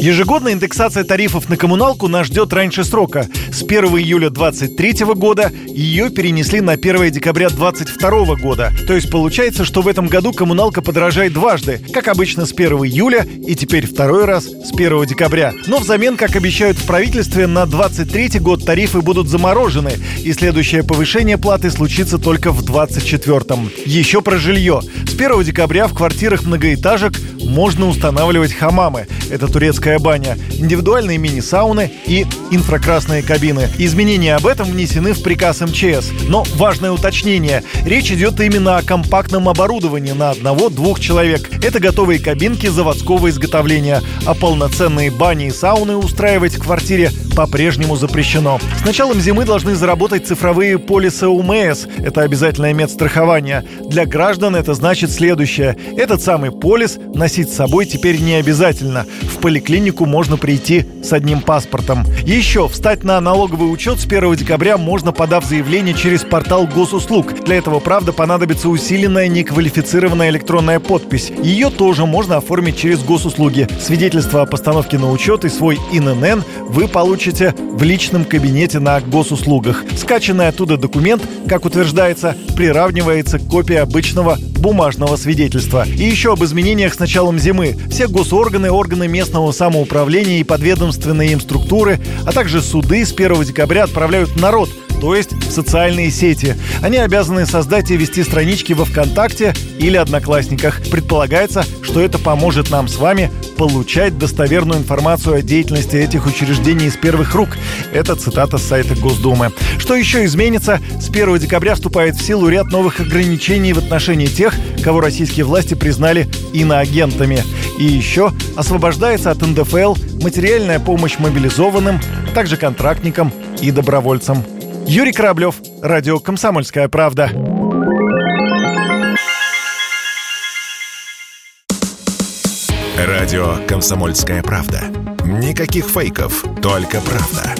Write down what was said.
Ежегодная индексация тарифов на коммуналку нас ждет раньше срока. С 1 июля 2023 года ее перенесли на 1 декабря 2022 года. То есть получается, что в этом году коммуналка подорожает дважды. Как обычно с 1 июля и теперь второй раз с 1 декабря. Но взамен, как обещают в правительстве, на 2023 год тарифы будут заморожены. И следующее повышение платы случится только в 2024. Еще про жилье. С 1 декабря в квартирах многоэтажек можно устанавливать хамамы. Это турецкая баня, индивидуальные мини-сауны и инфракрасные кабины. Изменения об этом внесены в приказ МЧС. Но важное уточнение. Речь идет именно о компактном оборудовании на одного-двух человек. Это готовые кабинки заводского изготовления. А полноценные бани и сауны устраивать в квартире по-прежнему запрещено. С началом зимы должны заработать цифровые полисы УМС. Это обязательное медстрахование. Для граждан это значит следующее. Этот самый полис носить с собой теперь не обязательно. В поликлинику можно прийти с одним паспортом. Еще встать на налоговый учет с 1 декабря можно, подав заявление через портал госуслуг. Для этого, правда, понадобится усиленная неквалифицированная электронная подпись. Ее тоже можно оформить через госуслуги. Свидетельство о постановке на учет и свой ИНН вы получите в личном кабинете на госуслугах. Скачанный оттуда документ, как утверждается, приравнивается к копии обычного бумажного свидетельства. И еще об изменениях с началом зимы. Все госорганы, органы местного самоуправления и подведомственные им структуры, а также суды с 1 декабря отправляют народ то есть в социальные сети. Они обязаны создать и вести странички во ВКонтакте или Одноклассниках. Предполагается, что это поможет нам с вами получать достоверную информацию о деятельности этих учреждений из первых рук. Это цитата с сайта Госдумы. Что еще изменится? С 1 декабря вступает в силу ряд новых ограничений в отношении тех, кого российские власти признали иноагентами. И еще освобождается от НДФЛ материальная помощь мобилизованным, также контрактникам и добровольцам. Юрий Кораблев, Радио «Комсомольская правда». Радио «Комсомольская правда». Никаких фейков, только правда.